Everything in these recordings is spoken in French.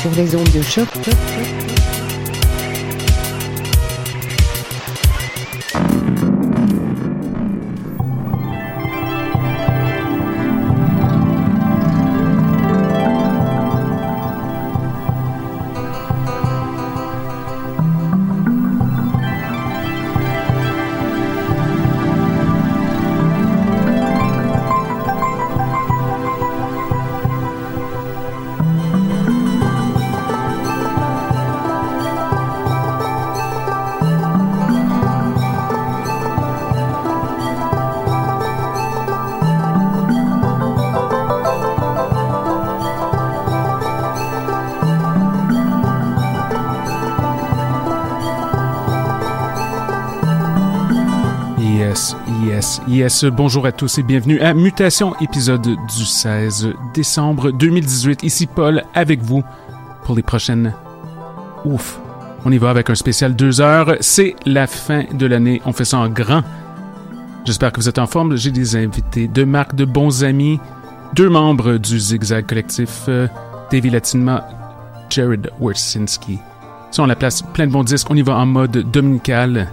sur les ondes de choc. Yes, Bonjour à tous et bienvenue à Mutation, épisode du 16 décembre 2018. Ici Paul avec vous pour les prochaines. Ouf. On y va avec un spécial deux heures. C'est la fin de l'année. On fait ça en grand. J'espère que vous êtes en forme. J'ai des invités de marque, de bons amis, deux membres du Zigzag Collectif, euh, Davy Latinma, Jared Wersinski. Ça, on la place plein de bons disques. On y va en mode dominical.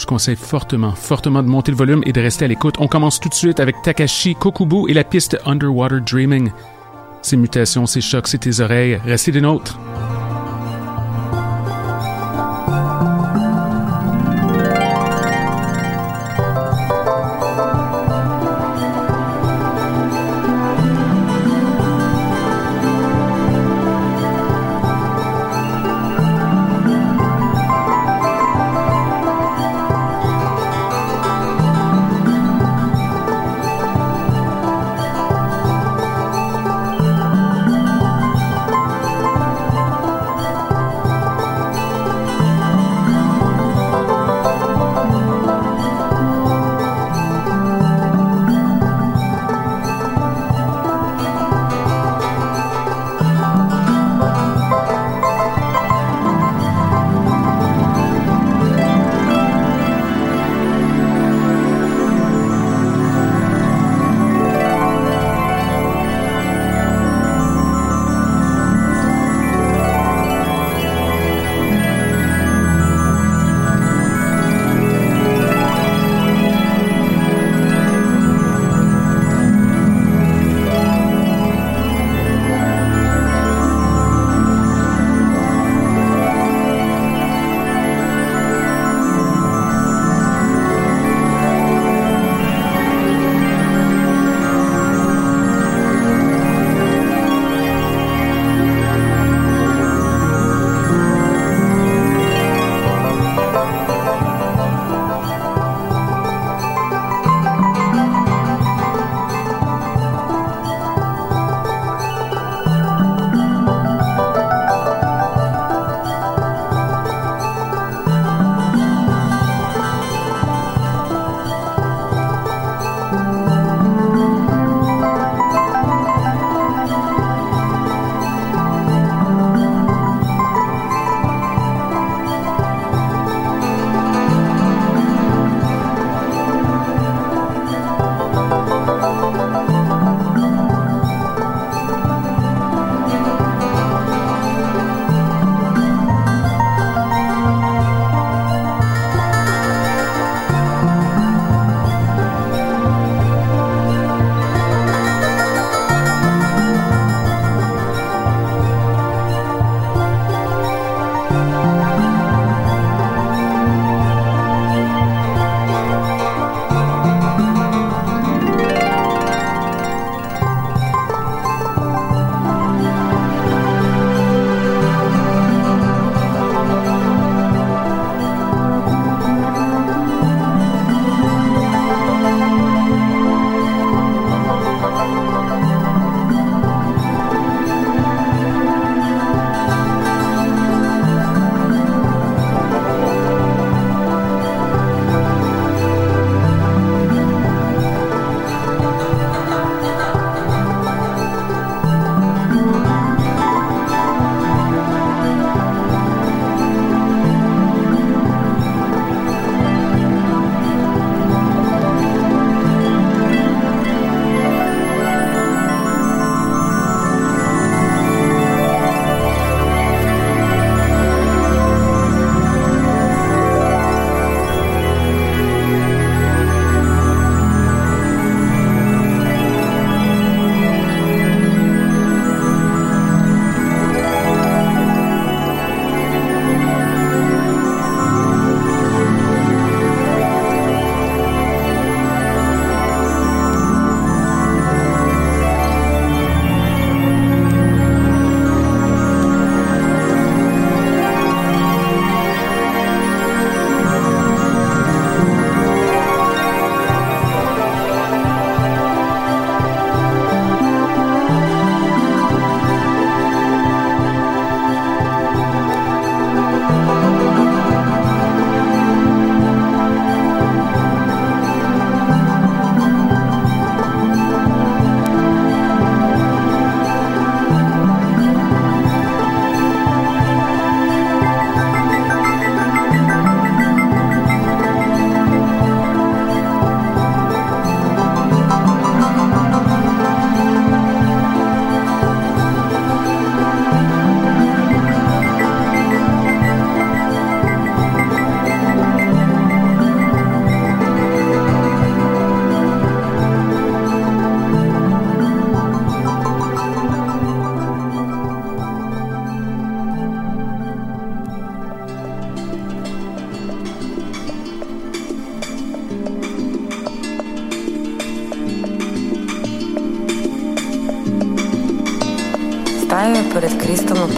Je conseille fortement, fortement de monter le volume et de rester à l'écoute. On commence tout de suite avec Takashi Kokubu et la piste Underwater Dreaming. Ces mutations, ces chocs, c'est tes oreilles. Restez des nôtres.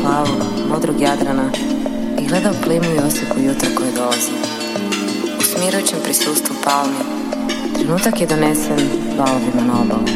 Plavog, modrog Jadrana i gledao plimu i osijeku jutra koje dolazi. U smirujućem prisustvu palmi, trenutak je donesen valovima na obalu.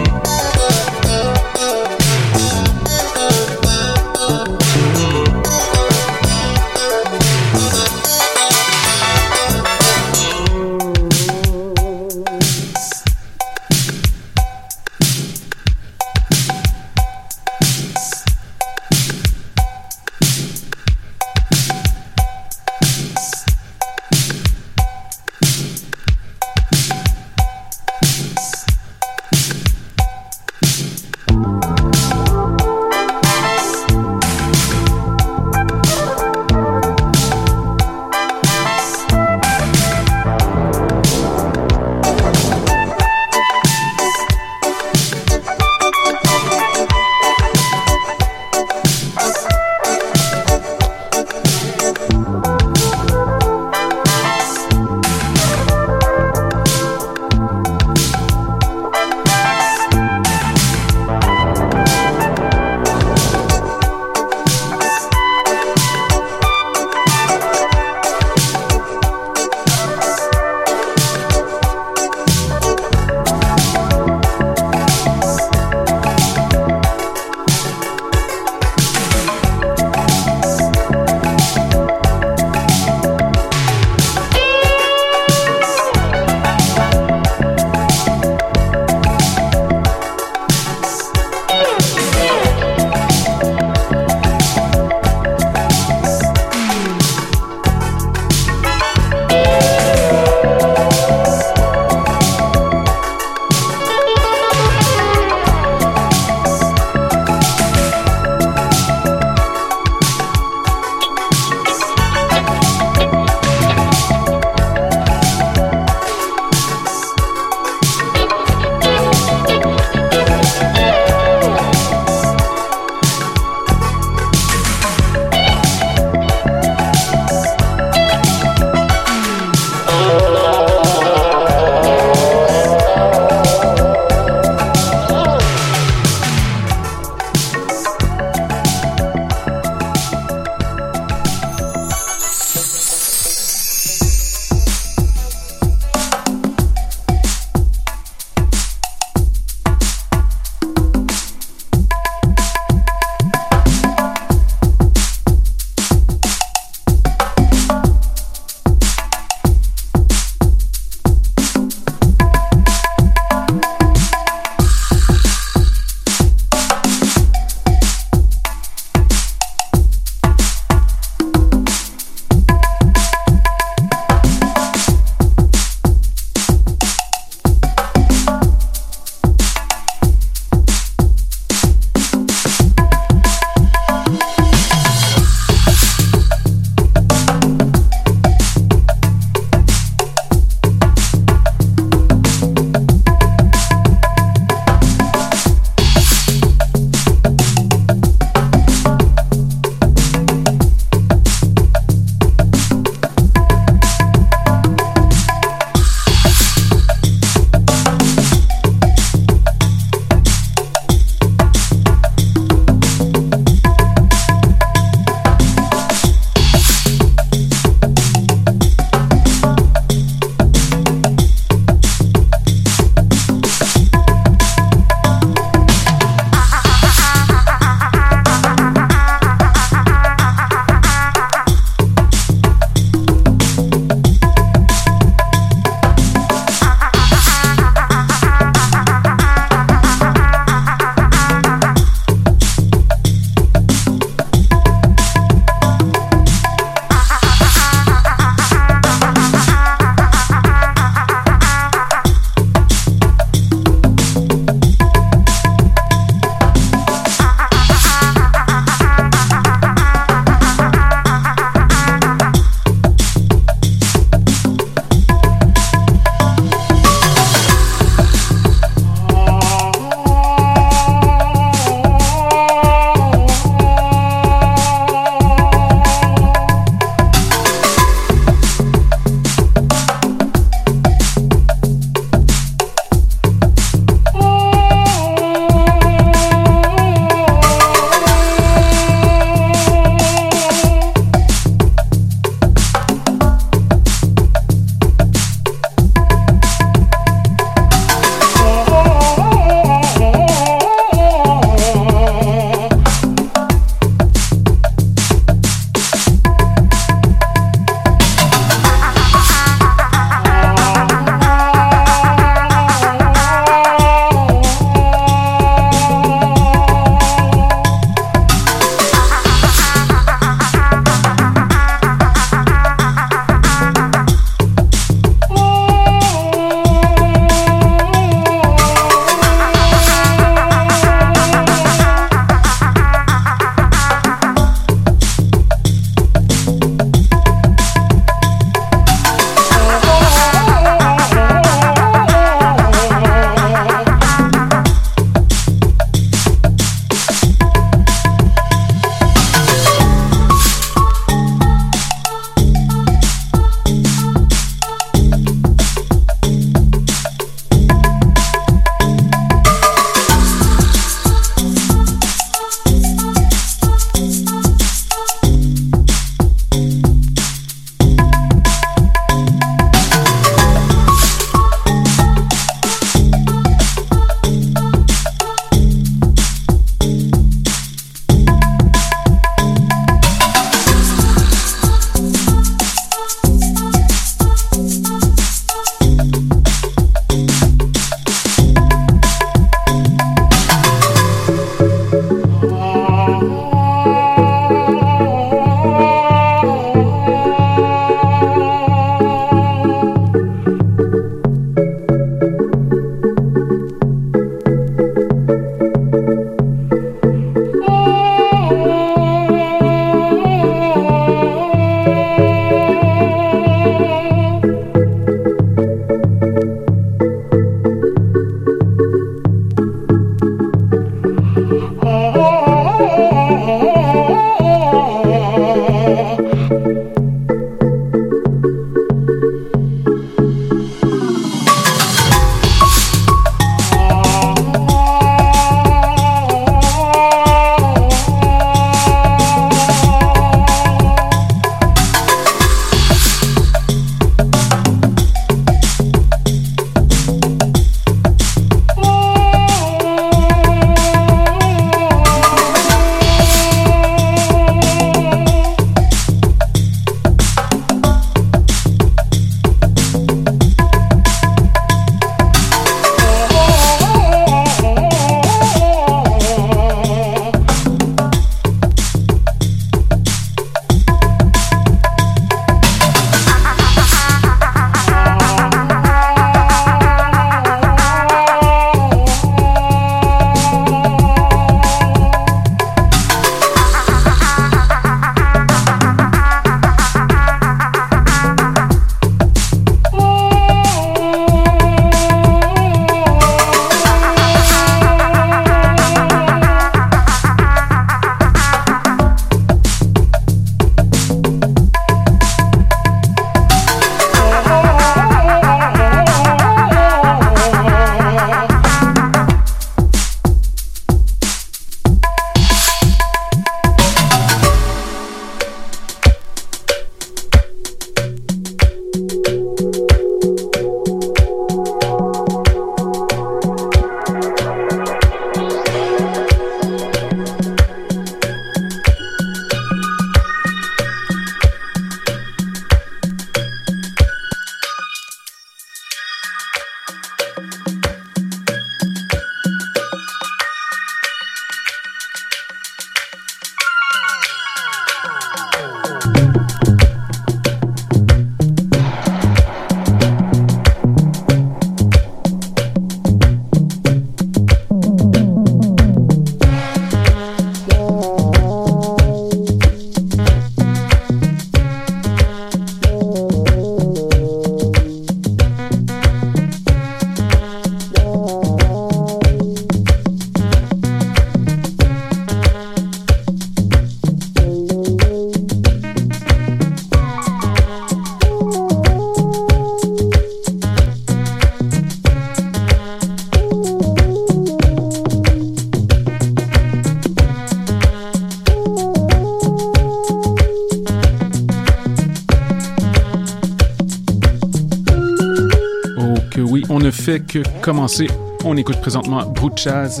Commencer. On écoute présentement Chaz,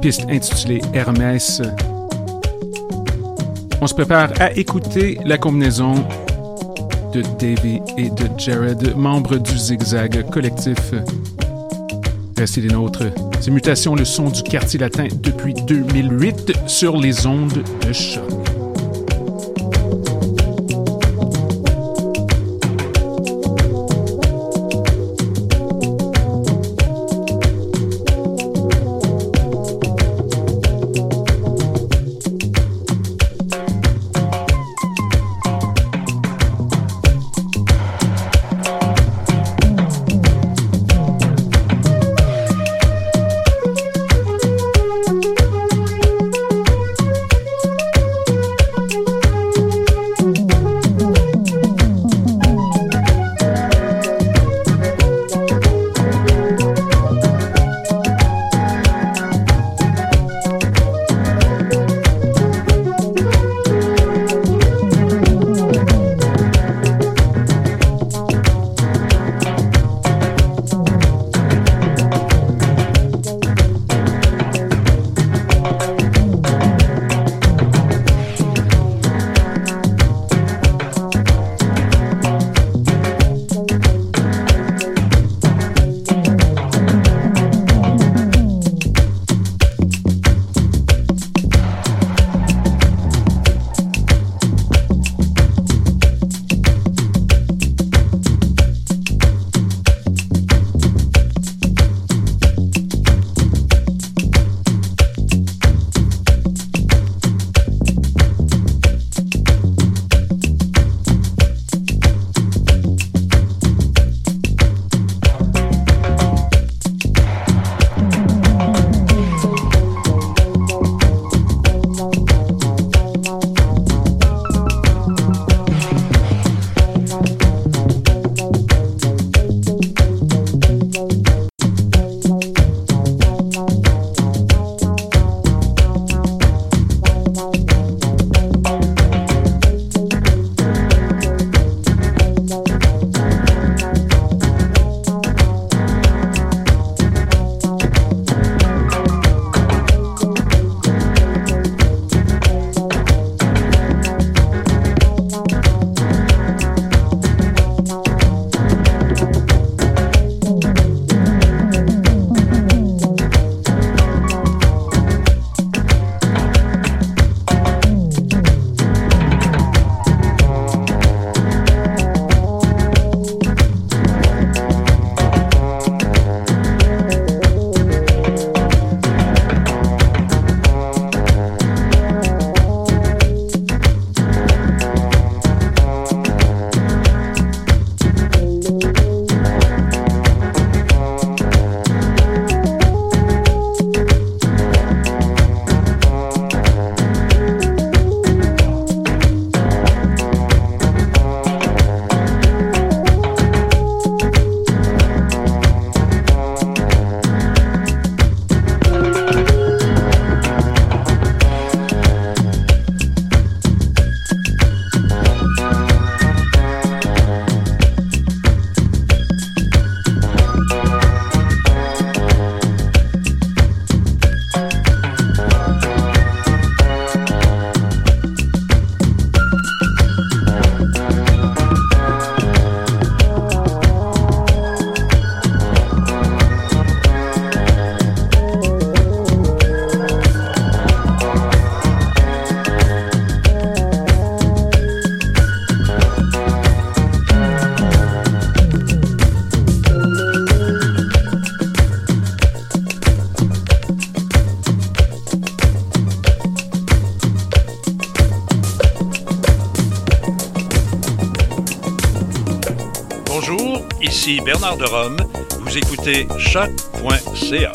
piste intitulée Hermès. On se prépare à écouter la combinaison de Davy et de Jared, membres du Zigzag collectif. Restez des nôtres. C'est Mutation, le son du quartier latin depuis 2008 sur les ondes de choc. De Rome. Vous écoutez choc.ca.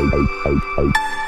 Hey, hey, hey.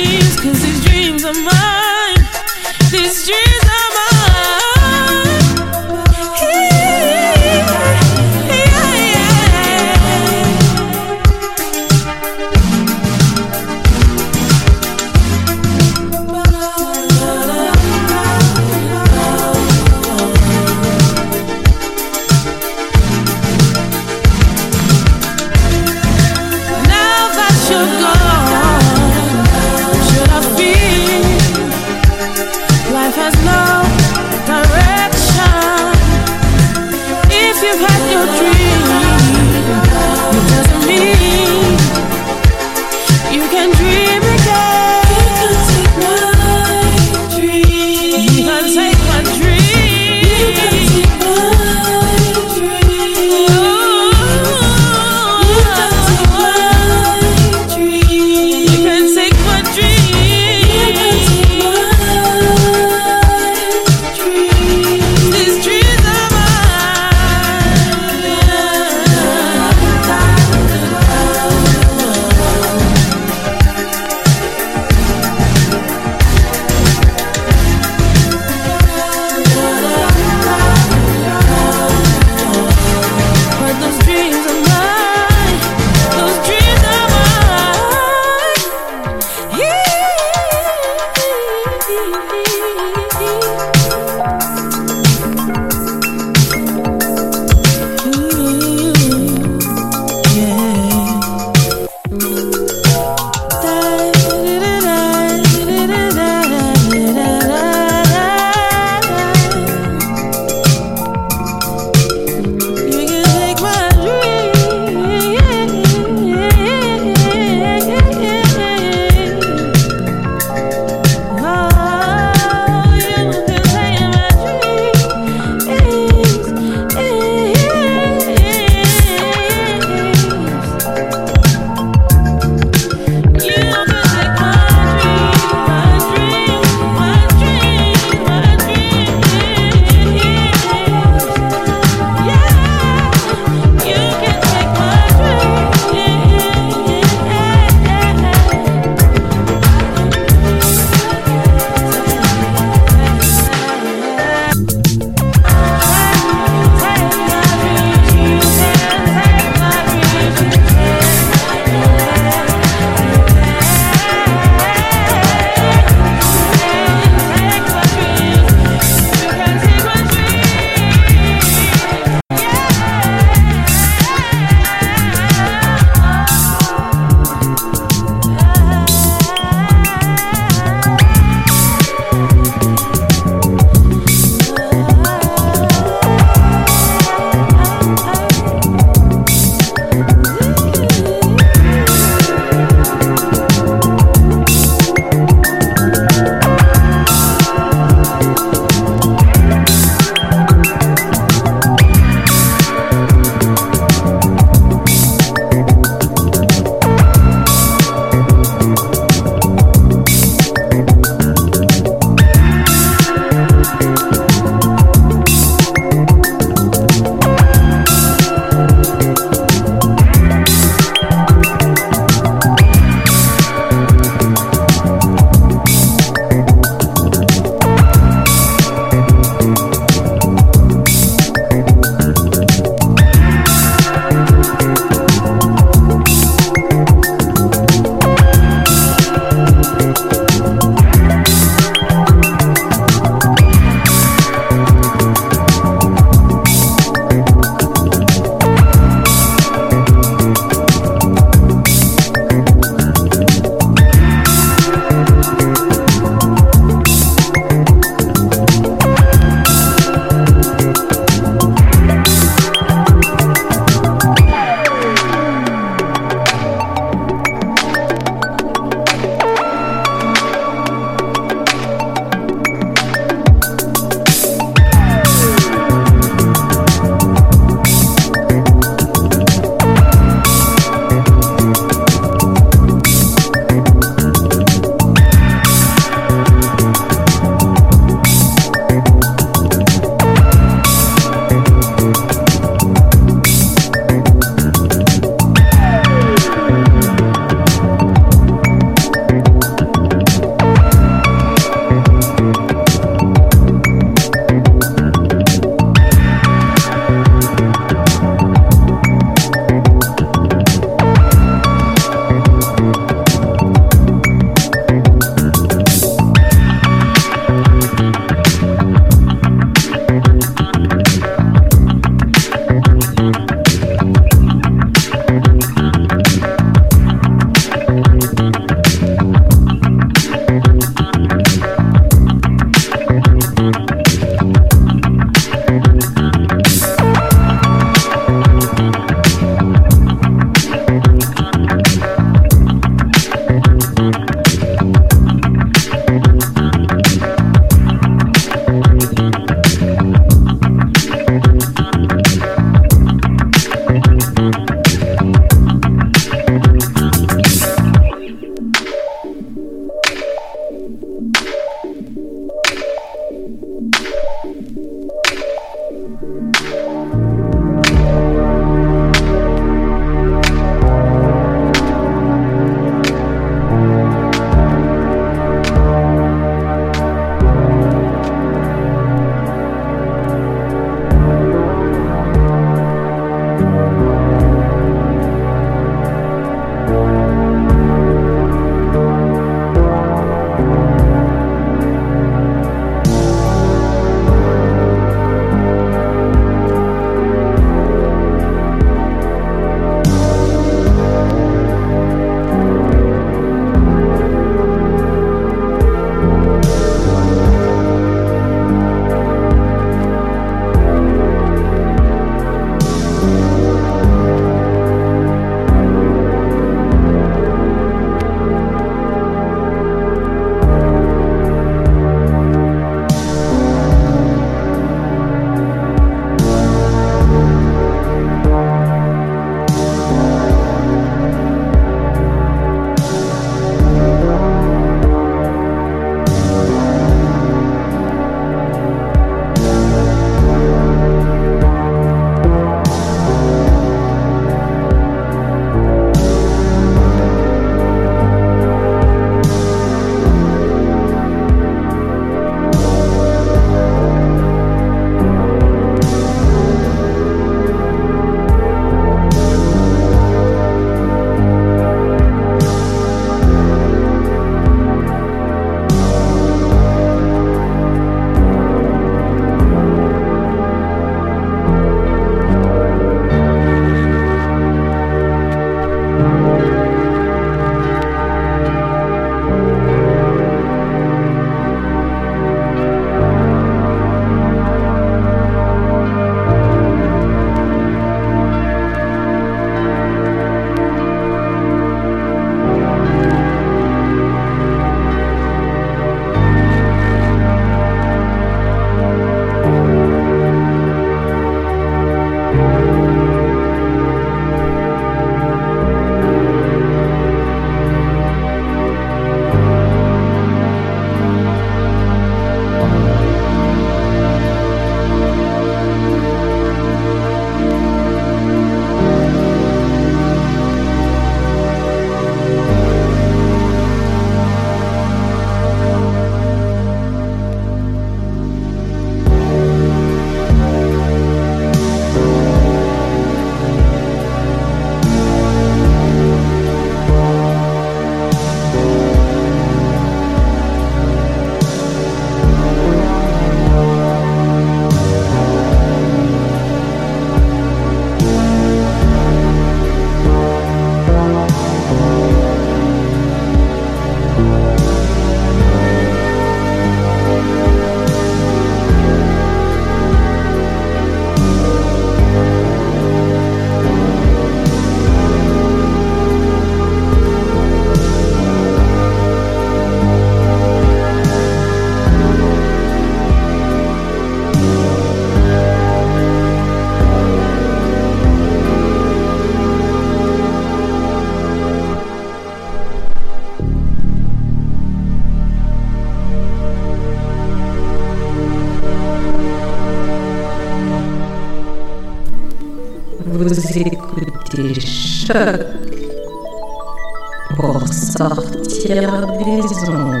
pour sortir des ondes.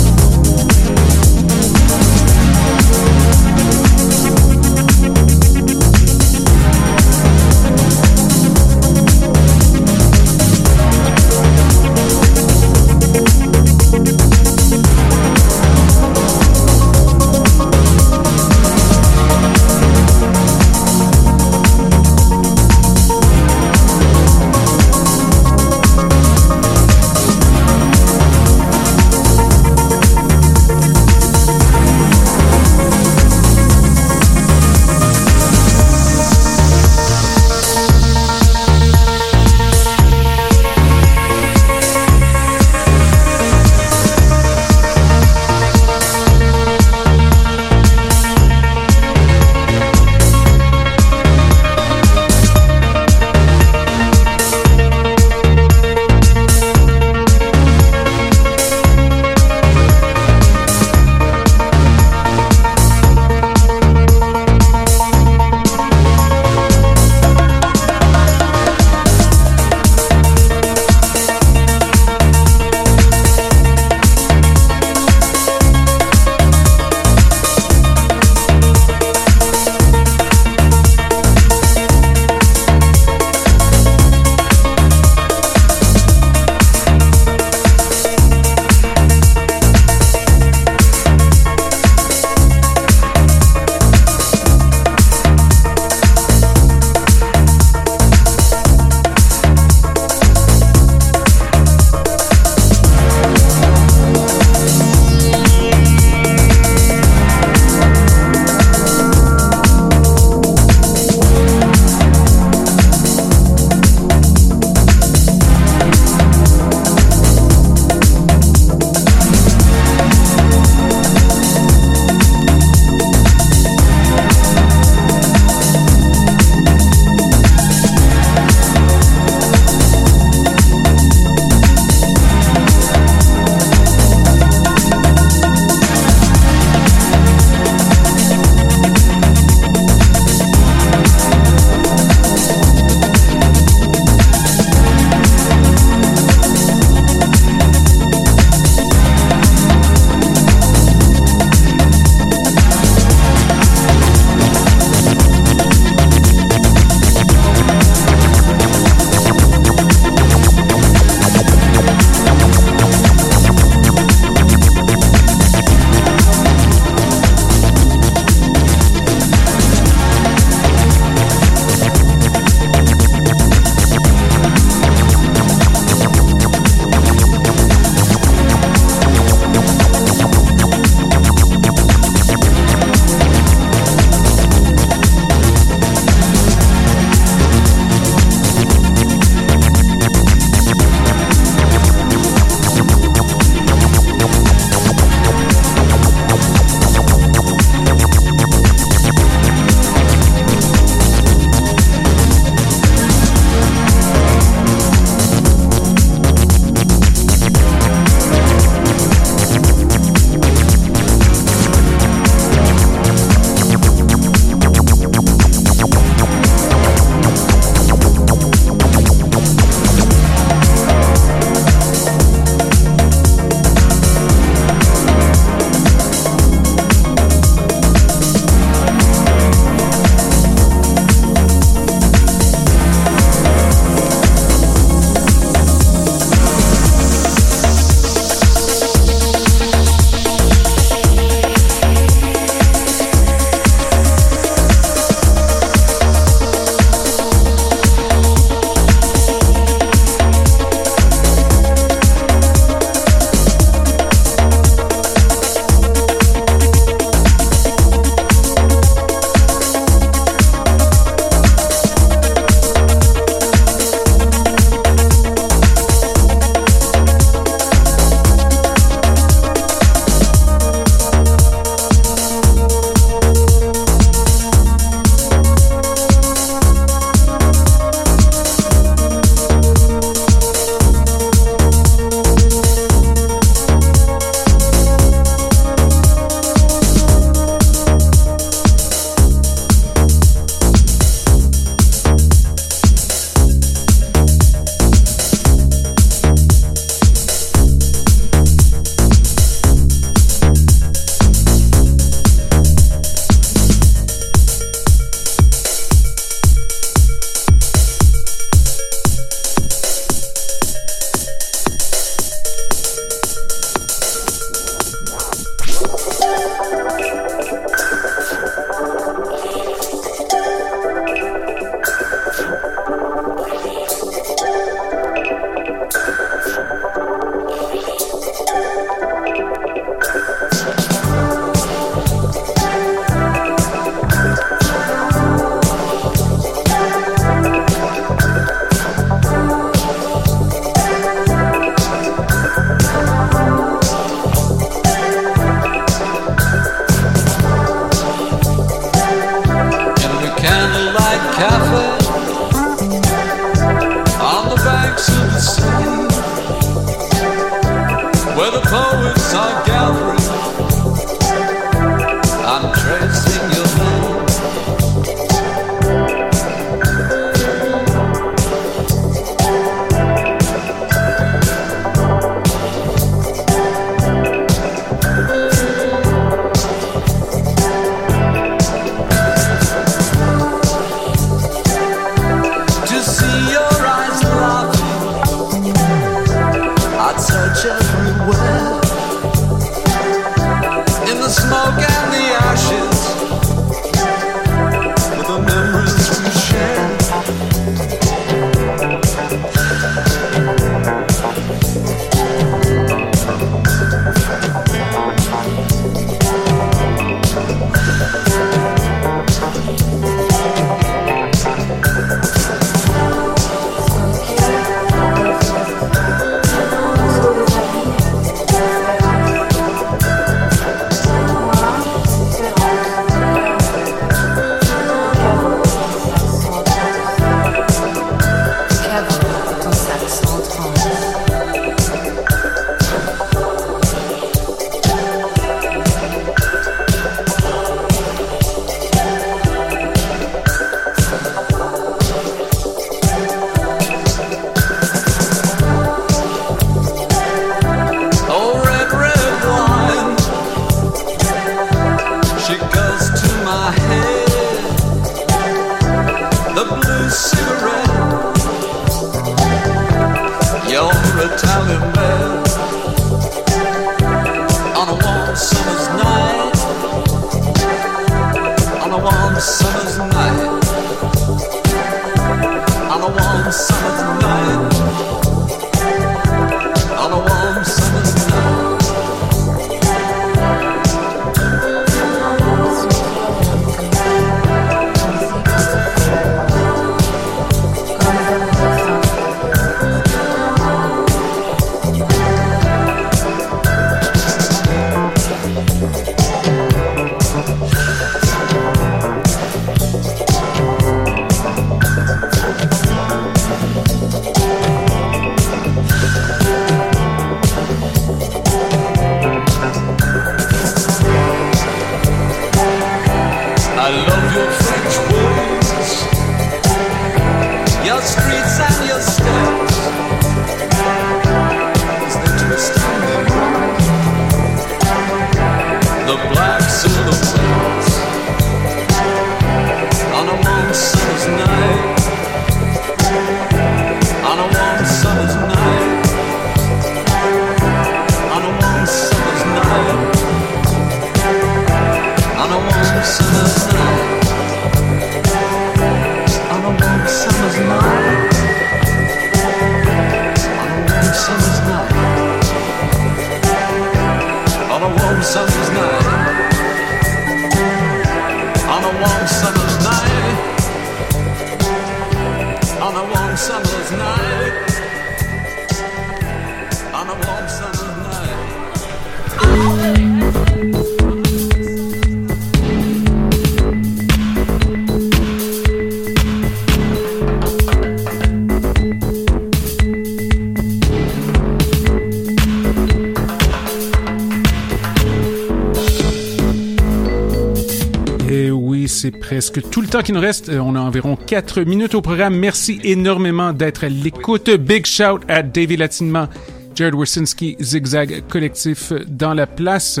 Presque tout le temps qui nous reste. Euh, On a environ 4 minutes au programme. Merci énormément d'être à l'écoute. Big shout à David Latinement, Jared Wersinski, Zigzag Collectif dans la place.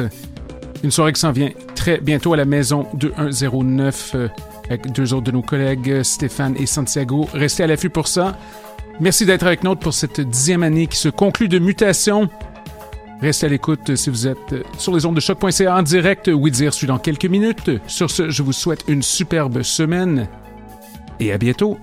Une soirée qui s'en vient très bientôt à la maison 2109 euh, avec deux autres de nos collègues, Stéphane et Santiago. Restez à l'affût pour ça. Merci d'être avec nous pour cette dixième année qui se conclut de mutation. Restez à l'écoute si vous êtes sur les ondes de choc.ca en direct. Oui dire suit dans quelques minutes. Sur ce, je vous souhaite une superbe semaine et à bientôt.